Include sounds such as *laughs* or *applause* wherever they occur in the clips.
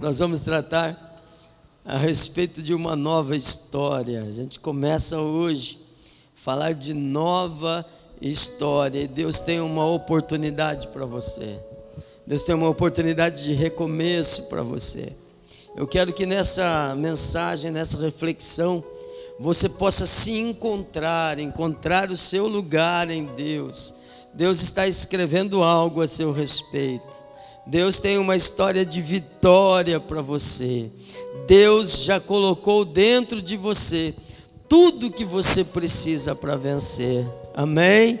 Nós vamos tratar a respeito de uma nova história. A gente começa hoje a falar de nova história. E Deus tem uma oportunidade para você. Deus tem uma oportunidade de recomeço para você. Eu quero que nessa mensagem, nessa reflexão, você possa se encontrar, encontrar o seu lugar em Deus. Deus está escrevendo algo a seu respeito. Deus tem uma história de vitória para você. Deus já colocou dentro de você tudo que você precisa para vencer. Amém?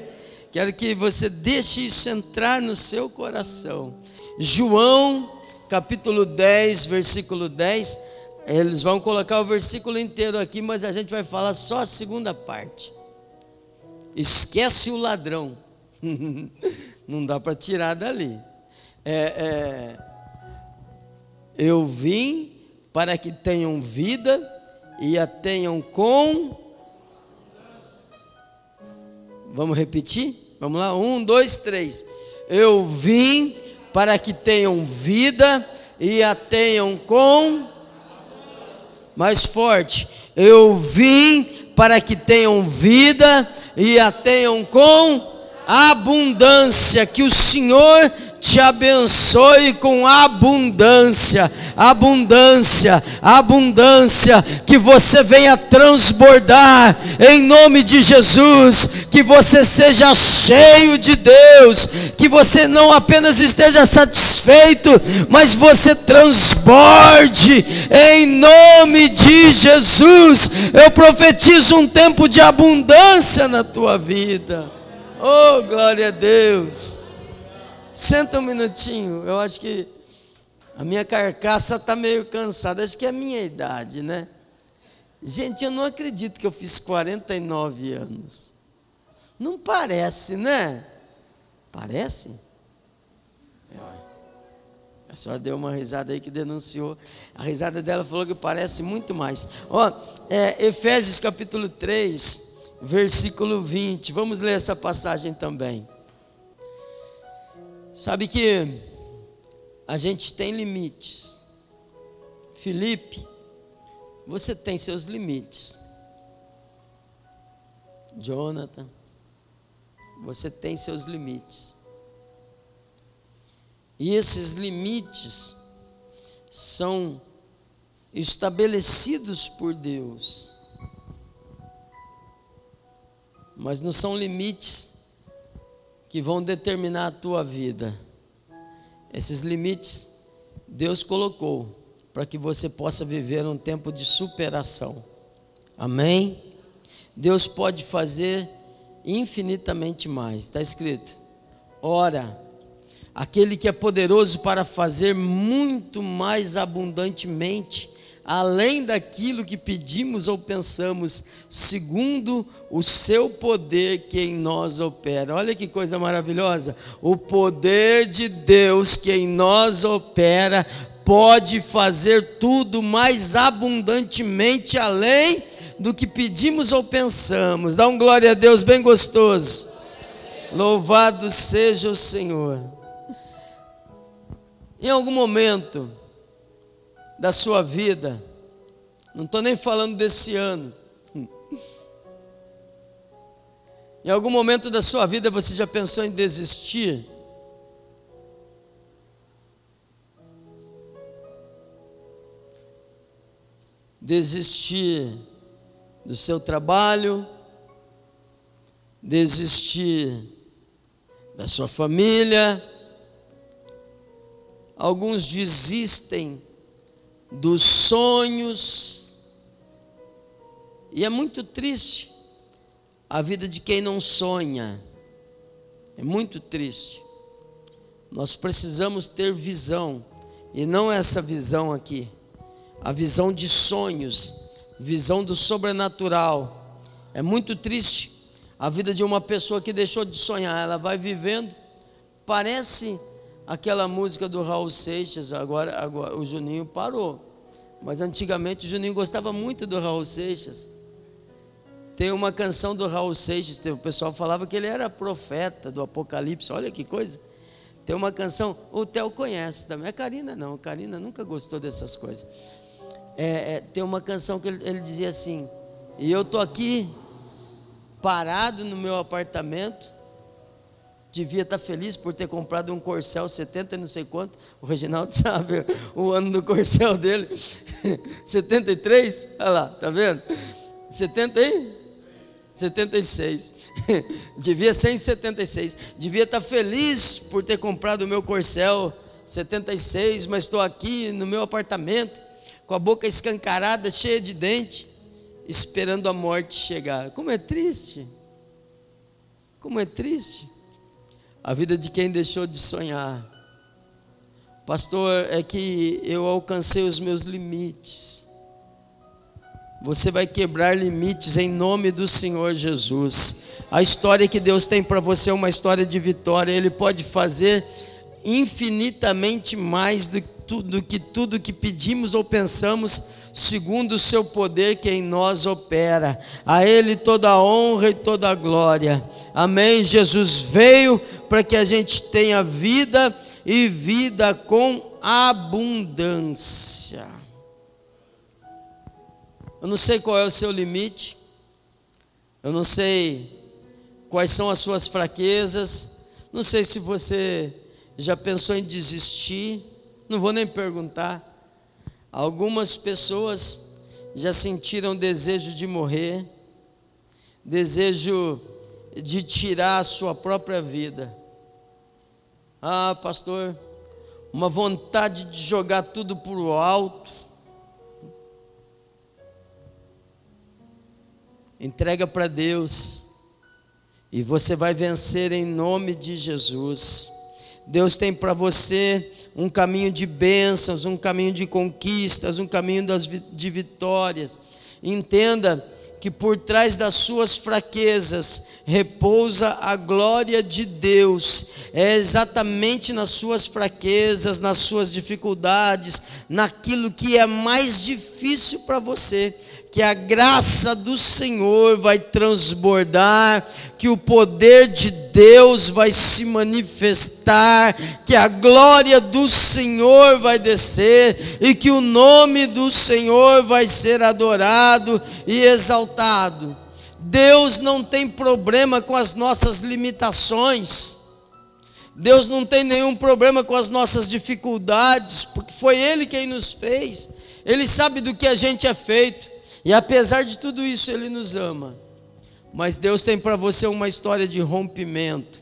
Quero que você deixe isso entrar no seu coração. João, capítulo 10, versículo 10. Eles vão colocar o versículo inteiro aqui, mas a gente vai falar só a segunda parte. Esquece o ladrão. *laughs* Não dá para tirar dali é, é, eu vim para que tenham vida e a tenham com. Vamos repetir? Vamos lá? Um, dois, três. Eu vim para que tenham vida e a tenham com. Mais forte. Eu vim para que tenham vida e a tenham com abundância. Que o Senhor te abençoe com abundância, abundância, abundância, que você venha transbordar em nome de Jesus, que você seja cheio de Deus, que você não apenas esteja satisfeito, mas você transborde em nome de Jesus. Eu profetizo um tempo de abundância na tua vida. Oh, glória a Deus. Senta um minutinho, eu acho que a minha carcaça está meio cansada, acho que é a minha idade, né? Gente, eu não acredito que eu fiz 49 anos. Não parece, né? Parece? A senhora deu uma risada aí que denunciou. A risada dela falou que parece muito mais. Ó, é, Efésios capítulo 3, versículo 20. Vamos ler essa passagem também. Sabe que a gente tem limites. Felipe, você tem seus limites. Jonathan, você tem seus limites. E esses limites são estabelecidos por Deus. Mas não são limites que vão determinar a tua vida. Esses limites Deus colocou para que você possa viver um tempo de superação. Amém? Deus pode fazer infinitamente mais. Está escrito: ora, aquele que é poderoso para fazer muito mais abundantemente além daquilo que pedimos ou pensamos, segundo o seu poder que em nós opera. Olha que coisa maravilhosa! O poder de Deus que em nós opera pode fazer tudo mais abundantemente além do que pedimos ou pensamos. Dá um glória a Deus bem gostoso. Louvado seja o Senhor. Em algum momento, da sua vida, não estou nem falando desse ano. Em algum momento da sua vida você já pensou em desistir? Desistir do seu trabalho, desistir da sua família. Alguns desistem dos sonhos. E é muito triste a vida de quem não sonha. É muito triste. Nós precisamos ter visão, e não essa visão aqui, a visão de sonhos, visão do sobrenatural. É muito triste a vida de uma pessoa que deixou de sonhar, ela vai vivendo, parece aquela música do Raul Seixas, agora, agora o Juninho parou. Mas antigamente o Juninho gostava muito do Raul Seixas. Tem uma canção do Raul Seixas, o pessoal falava que ele era profeta do Apocalipse, olha que coisa. Tem uma canção, o Theo conhece também. A Karina não, a Karina nunca gostou dessas coisas. É, é, tem uma canção que ele, ele dizia assim: E eu tô aqui parado no meu apartamento, devia estar feliz por ter comprado um Corcel 70 e não sei quanto. O Reginaldo *laughs* sabe o ano do Corcel dele. *laughs* 73? Olha lá, tá vendo? 70 aí? 76. devia ser em 76. Devia estar feliz por ter comprado o meu Corcel 76, mas estou aqui no meu apartamento, com a boca escancarada, cheia de dente, esperando a morte chegar. Como é triste. Como é triste a vida de quem deixou de sonhar. Pastor, é que eu alcancei os meus limites. Você vai quebrar limites em nome do Senhor Jesus. A história que Deus tem para você é uma história de vitória. Ele pode fazer infinitamente mais do, que tudo que pedimos ou pensamos, segundo o seu poder que em nós opera. A Ele toda a honra e toda a glória. Amém. Jesus veio para que a gente tenha vida e vida com abundância. Eu não sei qual é o seu limite, eu não sei quais são as suas fraquezas, não sei se você já pensou em desistir, não vou nem perguntar. Algumas pessoas já sentiram desejo de morrer, desejo de tirar a sua própria vida. Ah, pastor, uma vontade de jogar tudo por alto. Entrega para Deus e você vai vencer em nome de Jesus. Deus tem para você um caminho de bênçãos, um caminho de conquistas, um caminho das, de vitórias. Entenda que por trás das suas fraquezas repousa a glória de Deus. É exatamente nas suas fraquezas, nas suas dificuldades, naquilo que é mais difícil para você que a graça do Senhor vai transbordar, que o poder de Deus vai se manifestar, que a glória do Senhor vai descer e que o nome do Senhor vai ser adorado e exaltado. Deus não tem problema com as nossas limitações. Deus não tem nenhum problema com as nossas dificuldades, porque foi Ele quem nos fez. Ele sabe do que a gente é feito. E apesar de tudo isso, Ele nos ama. Mas Deus tem para você uma história de rompimento,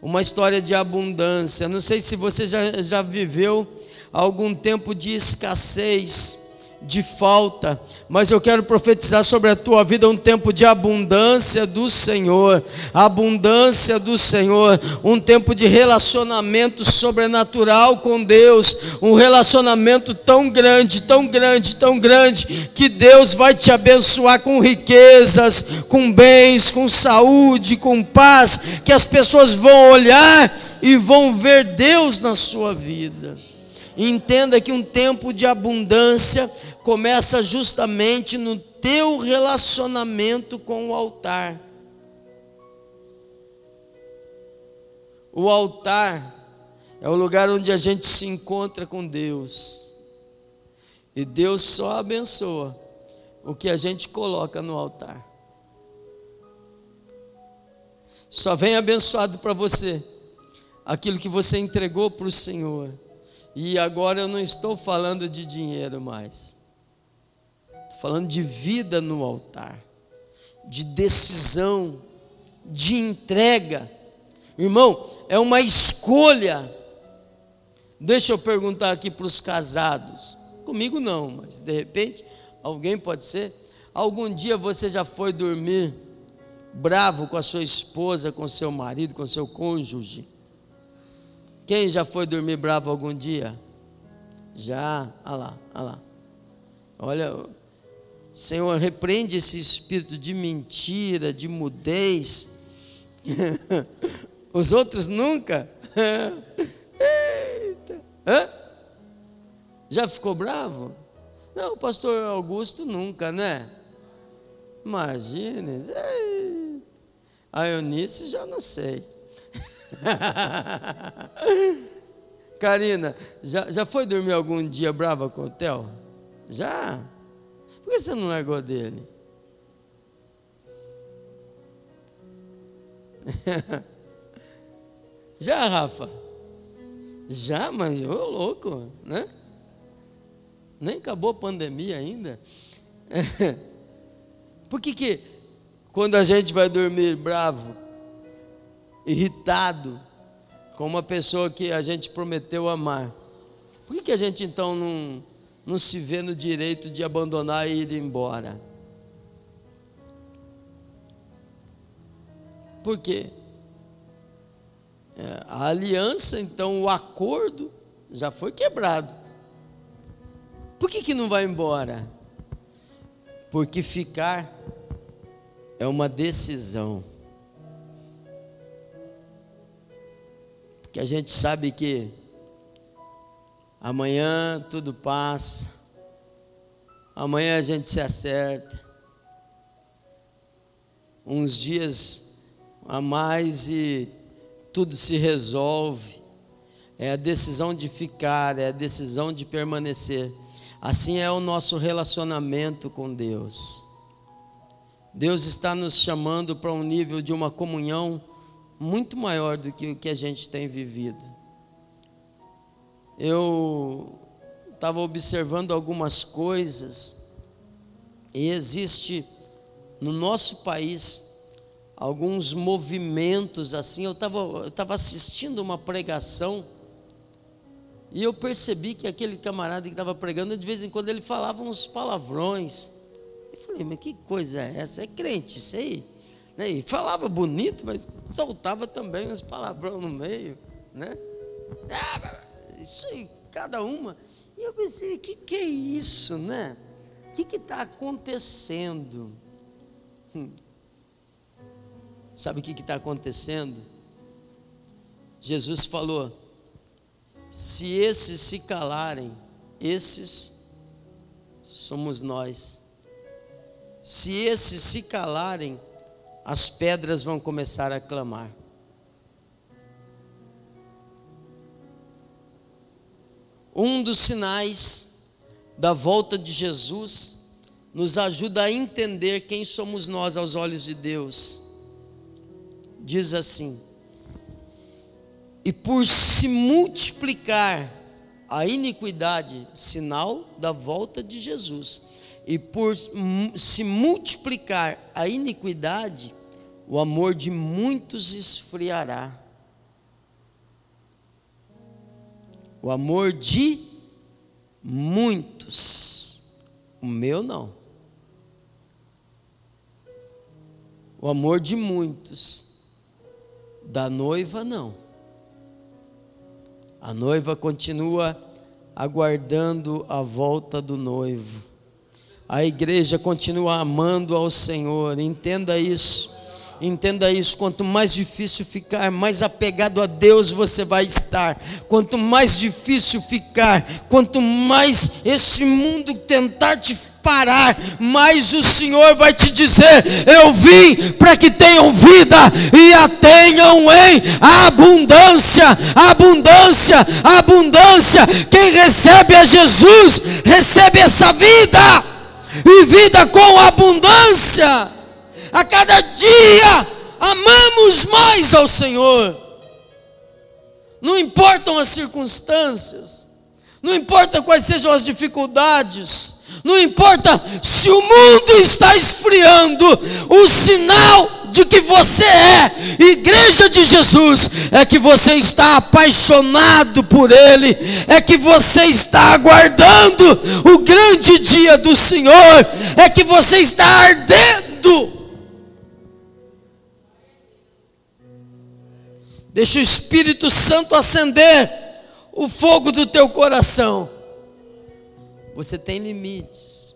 uma história de abundância. Não sei se você já, já viveu algum tempo de escassez de falta, mas eu quero profetizar sobre a tua vida um tempo de abundância do Senhor, abundância do Senhor, um tempo de relacionamento sobrenatural com Deus, um relacionamento tão grande, tão grande, tão grande, que Deus vai te abençoar com riquezas, com bens, com saúde, com paz, que as pessoas vão olhar e vão ver Deus na sua vida. Entenda que um tempo de abundância começa justamente no teu relacionamento com o altar. O altar é o lugar onde a gente se encontra com Deus. E Deus só abençoa o que a gente coloca no altar. Só vem abençoado para você aquilo que você entregou para o Senhor. E agora eu não estou falando de dinheiro mais falando de vida no altar, de decisão, de entrega. Irmão, é uma escolha. Deixa eu perguntar aqui para os casados. Comigo não, mas de repente alguém pode ser. Algum dia você já foi dormir bravo com a sua esposa, com seu marido, com seu cônjuge? Quem já foi dormir bravo algum dia? Já, olha lá, olha lá. Olha, Senhor, repreende esse espírito de mentira, de mudez. *laughs* Os outros nunca. *laughs* Eita. Hã? Já ficou bravo? Não, o pastor Augusto nunca, né? Imagine. A Eunice já não sei. *laughs* Karina, já, já foi dormir algum dia brava com o Theo? Já? Por que você não largou dele? *laughs* Já, Rafa? Já, mas ô louco, né? Nem acabou a pandemia ainda. *laughs* Por que que quando a gente vai dormir bravo, irritado, com uma pessoa que a gente prometeu amar, por que que a gente então não, não se vê no direito de abandonar e ir embora? Por quê? É, a aliança, então, o acordo já foi quebrado. Por que, que não vai embora? Porque ficar é uma decisão. Porque a gente sabe que amanhã tudo passa, amanhã a gente se acerta, uns dias a mais e tudo se resolve. É a decisão de ficar, é a decisão de permanecer. Assim é o nosso relacionamento com Deus. Deus está nos chamando para um nível de uma comunhão muito maior do que o que a gente tem vivido. Eu estava observando algumas coisas e existe no nosso país alguns movimentos assim. Eu estava tava assistindo uma pregação e eu percebi que aquele camarada que estava pregando, de vez em quando ele falava uns palavrões. Eu falei, mas que coisa é essa? É crente isso aí? Né? E falava bonito, mas soltava também uns palavrões no meio. Né? Ah, isso aí, cada uma. E eu pensei, o que, que é isso, né? O que está acontecendo? Hum. Sabe o que está acontecendo? Jesus falou: se esses se calarem, esses somos nós. Se esses se calarem, as pedras vão começar a clamar. Um dos sinais da volta de Jesus nos ajuda a entender quem somos nós aos olhos de Deus diz assim: E por se multiplicar a iniquidade, sinal da volta de Jesus, e por se multiplicar a iniquidade, o amor de muitos esfriará. O amor de muitos, o meu não. O amor de muitos da noiva, não. A noiva continua aguardando a volta do noivo. A igreja continua amando ao Senhor. Entenda isso. Entenda isso, quanto mais difícil ficar, mais apegado a Deus você vai estar. Quanto mais difícil ficar, quanto mais esse mundo tentar te parar, mas o Senhor vai te dizer: Eu vim para que tenham vida e a tenham em abundância, abundância, abundância. Quem recebe a Jesus, recebe essa vida e vida com abundância. A cada dia amamos mais ao Senhor. Não importam as circunstâncias, não importa quais sejam as dificuldades, não importa se o mundo está esfriando, o sinal de que você é igreja de Jesus é que você está apaixonado por Ele, é que você está aguardando o grande dia do Senhor, é que você está ardendo. Deixa o Espírito Santo acender o fogo do teu coração. Você tem limites,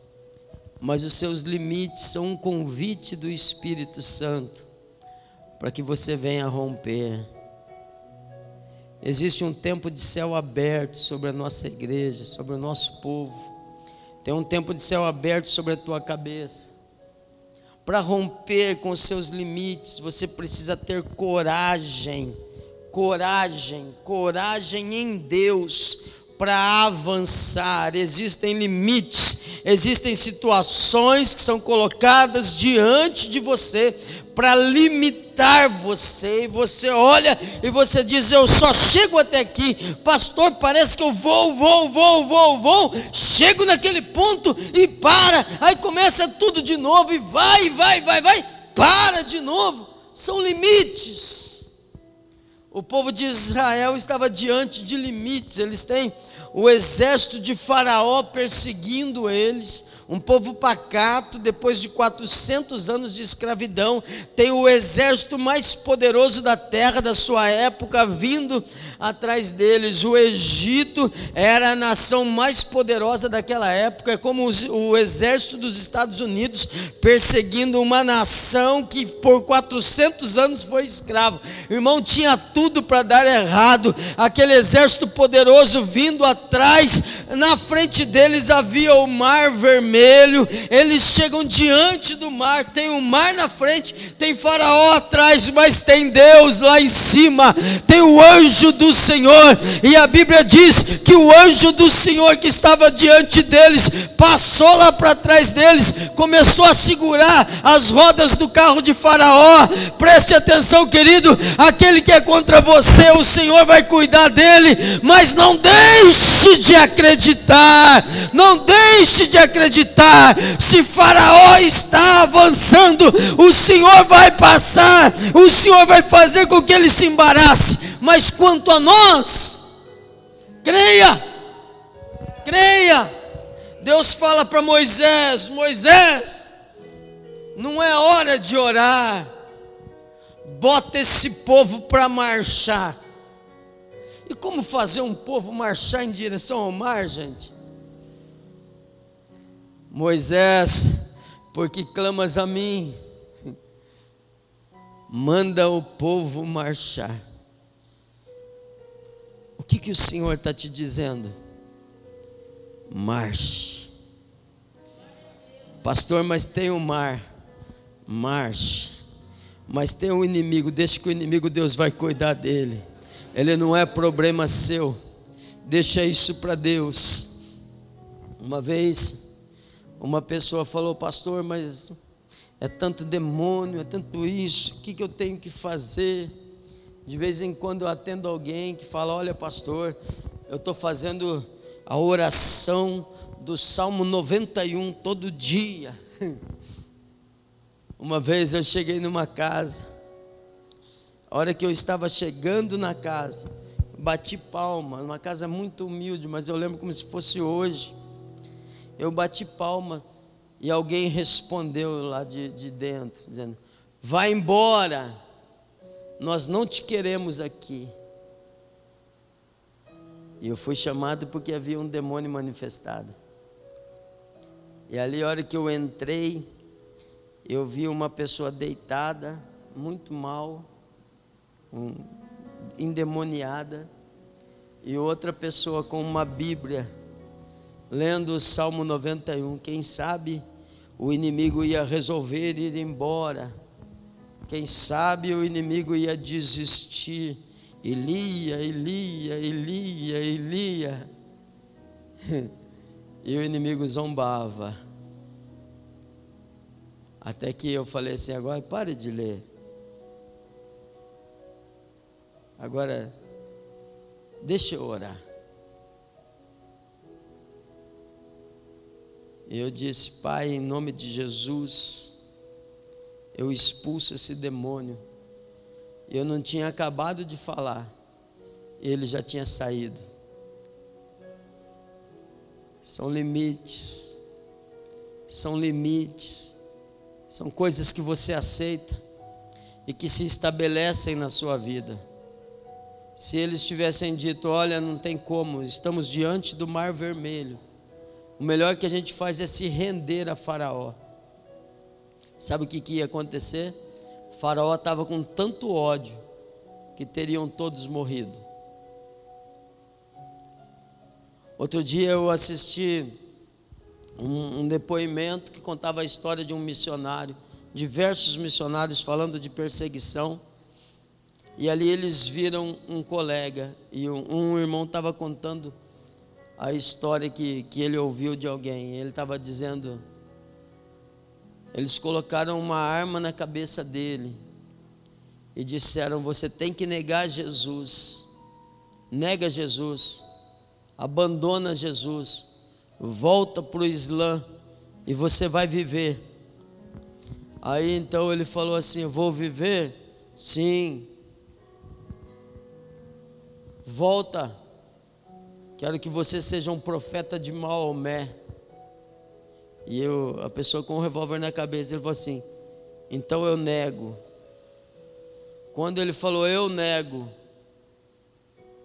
mas os seus limites são um convite do Espírito Santo para que você venha romper. Existe um tempo de céu aberto sobre a nossa igreja, sobre o nosso povo. Tem um tempo de céu aberto sobre a tua cabeça. Para romper com os seus limites, você precisa ter coragem coragem, coragem em Deus para avançar. Existem limites, existem situações que são colocadas diante de você para limitar você. E você olha e você diz: Eu só chego até aqui, pastor. Parece que eu vou, vou, vou, vou, vou. Chego naquele ponto e para. Aí começa tudo de novo e vai, vai, vai, vai. Para de novo. São limites. O povo de Israel estava diante de limites, eles têm o exército de Faraó perseguindo eles, um povo pacato, depois de 400 anos de escravidão, tem o exército mais poderoso da terra da sua época vindo atrás deles. O Egito era a nação mais poderosa daquela época, é como o exército dos Estados Unidos perseguindo uma nação que por 400 anos foi escravo. Irmão tinha tudo para dar errado, aquele exército poderoso vindo atrás, na frente deles havia o mar vermelho. Eles chegam diante do mar, tem o mar na frente, tem Faraó atrás, mas tem Deus lá em cima, tem o anjo do Senhor, e a Bíblia diz que o anjo do Senhor que estava diante deles passou lá para trás deles, começou a segurar as rodas do carro de Faraó. Preste atenção, querido, aquele que é contra você, o Senhor vai cuidar dele, mas não deixe de acreditar, não deixe de acreditar acreditar. Se Faraó está avançando, o Senhor vai passar, o Senhor vai fazer com que ele se embarace. Mas quanto a nós, creia, creia. Deus fala para Moisés: Moisés, não é hora de orar, bota esse povo para marchar. E como fazer um povo marchar em direção ao mar, gente? Moisés, porque clamas a mim, manda o povo marchar. O que, que o Senhor está te dizendo? Marche. Pastor, mas tem o mar. Marche. Mas tem o inimigo, deixa que o inimigo Deus vai cuidar dele. Ele não é problema seu. Deixa isso para Deus. Uma vez uma pessoa falou, pastor, mas é tanto demônio, é tanto isso, o que, que eu tenho que fazer? De vez em quando eu atendo alguém que fala: Olha, pastor, eu estou fazendo a oração do Salmo 91 todo dia. *laughs* Uma vez eu cheguei numa casa, a hora que eu estava chegando na casa, bati palma, uma casa muito humilde, mas eu lembro como se fosse hoje eu bati palma e alguém respondeu lá de, de dentro, dizendo: Vai embora, nós não te queremos aqui. E eu fui chamado porque havia um demônio manifestado. E ali, a hora que eu entrei, eu vi uma pessoa deitada, muito mal, um, endemoniada, e outra pessoa com uma Bíblia lendo o Salmo 91. Quem sabe o inimigo ia resolver ir embora. Quem sabe o inimigo ia desistir. Elia, Elia, Elia, Elia. *laughs* E o inimigo zombava. Até que eu falei assim: agora pare de ler. Agora, deixa eu orar. Eu disse, Pai, em nome de Jesus, eu expulso esse demônio. Eu não tinha acabado de falar, ele já tinha saído. São limites, são limites, são coisas que você aceita e que se estabelecem na sua vida. Se eles tivessem dito: Olha, não tem como, estamos diante do mar vermelho o melhor que a gente faz é se render a Faraó. Sabe o que, que ia acontecer? O faraó estava com tanto ódio que teriam todos morrido. Outro dia eu assisti um, um depoimento que contava a história de um missionário, diversos missionários falando de perseguição. E ali eles viram um colega e um, um irmão estava contando a história que, que ele ouviu de alguém. Ele estava dizendo: eles colocaram uma arma na cabeça dele e disseram: Você tem que negar Jesus. Nega Jesus, abandona Jesus, volta para o Islã e você vai viver. Aí então ele falou assim: Vou viver? Sim. Volta. Quero que você seja um profeta de Maomé. E eu, a pessoa com um revólver na cabeça, ele falou assim: Então eu nego. Quando ele falou eu nego,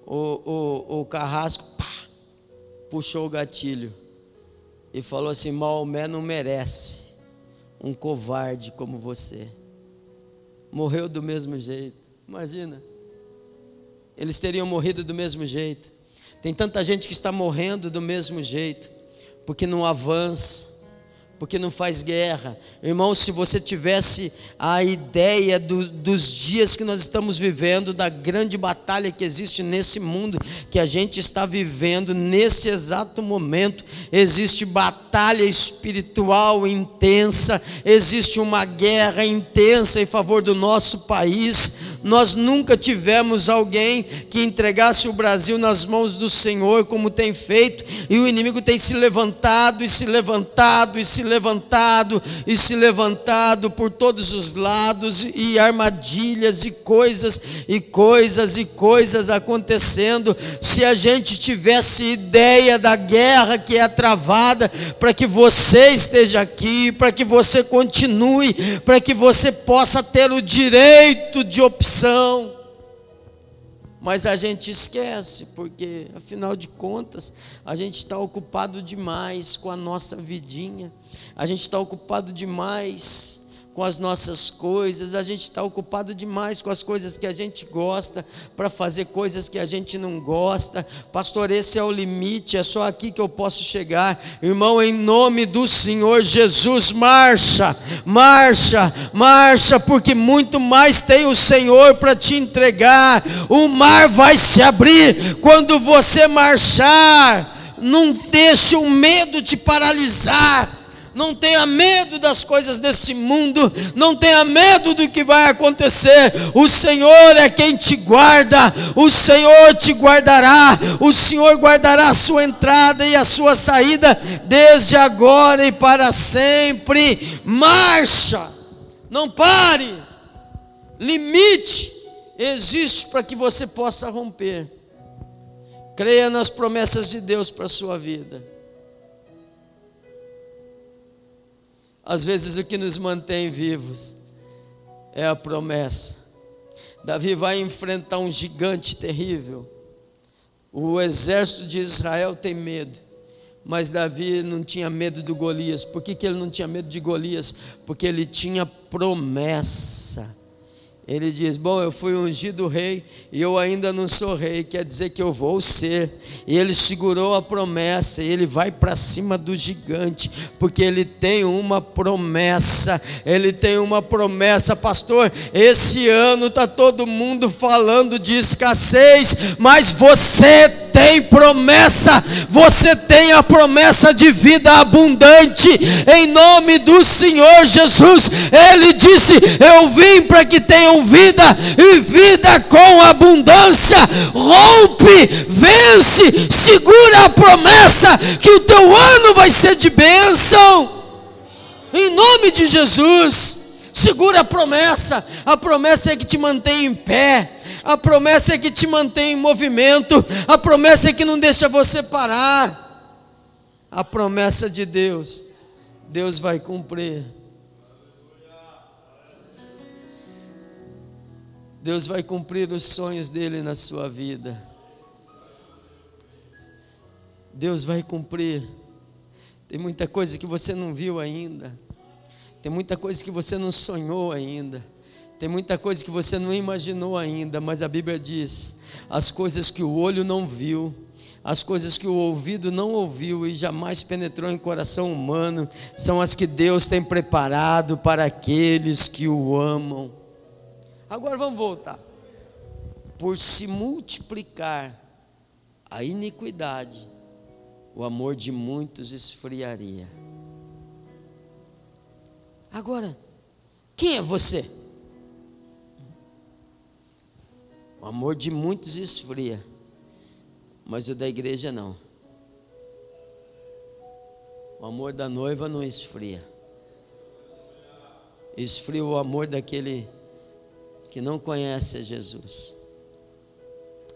o, o, o carrasco pá, puxou o gatilho e falou assim: Maomé não merece um covarde como você. Morreu do mesmo jeito. Imagina. Eles teriam morrido do mesmo jeito. Tem tanta gente que está morrendo do mesmo jeito, porque não avança, porque não faz guerra. Irmão, se você tivesse a ideia do, dos dias que nós estamos vivendo, da grande batalha que existe nesse mundo que a gente está vivendo, nesse exato momento, existe batalha espiritual intensa, existe uma guerra intensa em favor do nosso país nós nunca tivemos alguém que entregasse o Brasil nas mãos do Senhor, como tem feito, e o inimigo tem se levantado e se levantado e se levantado e se levantado por todos os lados, e armadilhas e coisas e coisas e coisas acontecendo. Se a gente tivesse ideia da guerra que é travada, para que você esteja aqui, para que você continue, para que você possa ter o direito de opção mas a gente esquece, porque afinal de contas, a gente está ocupado demais com a nossa vidinha, a gente está ocupado demais com as nossas coisas, a gente está ocupado demais com as coisas que a gente gosta, para fazer coisas que a gente não gosta. Pastor, esse é o limite, é só aqui que eu posso chegar. Irmão, em nome do Senhor Jesus, marcha, marcha, marcha, porque muito mais tem o Senhor para te entregar. O mar vai se abrir quando você marchar. Não deixe o medo te paralisar não tenha medo das coisas desse mundo, não tenha medo do que vai acontecer. O Senhor é quem te guarda, o Senhor te guardará, o Senhor guardará a sua entrada e a sua saída desde agora e para sempre. Marcha, não pare, limite existe para que você possa romper. Creia nas promessas de Deus para a sua vida. Às vezes o que nos mantém vivos é a promessa. Davi vai enfrentar um gigante terrível. O exército de Israel tem medo, mas Davi não tinha medo do Golias. Por que, que ele não tinha medo de Golias? Porque ele tinha promessa. Ele diz: Bom, eu fui ungido rei e eu ainda não sou rei, quer dizer que eu vou ser. E ele segurou a promessa, e ele vai para cima do gigante, porque ele tem uma promessa. Ele tem uma promessa, pastor. Esse ano está todo mundo falando de escassez, mas você tem promessa, você tem a promessa de vida abundante, em nome do Senhor Jesus. Ele disse: Eu vim para que tenham vida e vida com abundância. Rompe, vence, segura a promessa que o teu ano vai ser de bênção, em nome de Jesus. Segura a promessa, a promessa é que te mantém em pé, a promessa é que te mantém em movimento, a promessa é que não deixa você parar. A promessa de Deus, Deus vai cumprir. Deus vai cumprir os sonhos dele na sua vida. Deus vai cumprir. Tem muita coisa que você não viu ainda. Tem muita coisa que você não sonhou ainda. Tem muita coisa que você não imaginou ainda, mas a Bíblia diz: as coisas que o olho não viu, as coisas que o ouvido não ouviu e jamais penetrou em coração humano, são as que Deus tem preparado para aqueles que o amam. Agora vamos voltar. por se multiplicar a iniquidade, o amor de muitos esfriaria. Agora, quem é você? O amor de muitos esfria, mas o da igreja não. O amor da noiva não esfria. Esfria o amor daquele que não conhece a Jesus.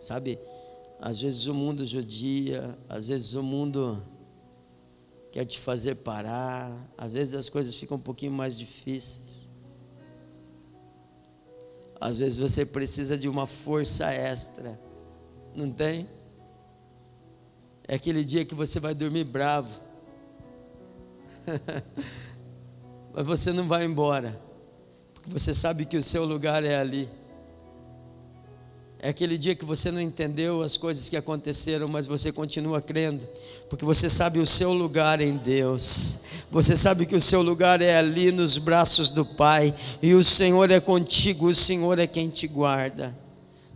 Sabe, às vezes o mundo judia, às vezes o mundo quer te fazer parar, às vezes as coisas ficam um pouquinho mais difíceis. Às vezes você precisa de uma força extra, não tem? É aquele dia que você vai dormir bravo, *laughs* mas você não vai embora, porque você sabe que o seu lugar é ali. É aquele dia que você não entendeu as coisas que aconteceram, mas você continua crendo, porque você sabe o seu lugar em Deus. Você sabe que o seu lugar é ali nos braços do Pai, e o Senhor é contigo, o Senhor é quem te guarda.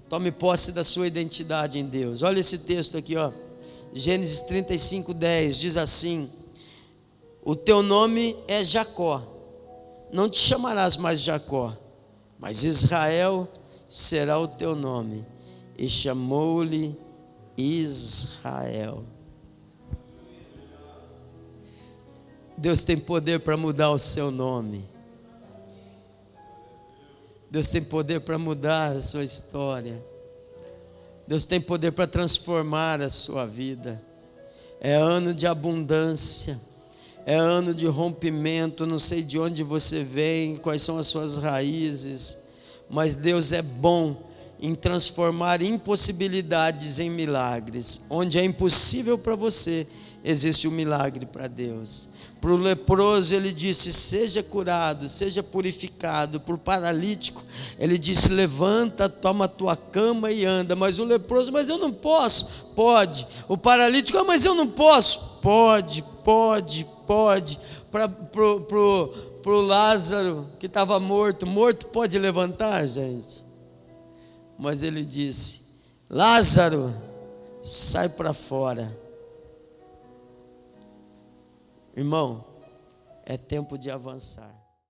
Tome posse da sua identidade em Deus. Olha esse texto aqui, ó. Gênesis 35, 10 diz assim: O teu nome é Jacó, não te chamarás mais Jacó, mas Israel será o teu nome. E chamou-lhe Israel. Deus tem poder para mudar o seu nome. Deus tem poder para mudar a sua história. Deus tem poder para transformar a sua vida. É ano de abundância. É ano de rompimento. Não sei de onde você vem, quais são as suas raízes mas Deus é bom em transformar impossibilidades em milagres. Onde é impossível para você, existe um milagre para Deus. Para o leproso, ele disse: Seja curado, seja purificado. Para o paralítico, ele disse: Levanta, toma a tua cama e anda. Mas o leproso, mas eu não posso. Pode. O paralítico, ah, mas eu não posso. Pode, pode, pode. Para o para o Lázaro que estava morto. Morto pode levantar, gente. Mas ele disse: Lázaro, sai para fora. Irmão, é tempo de avançar.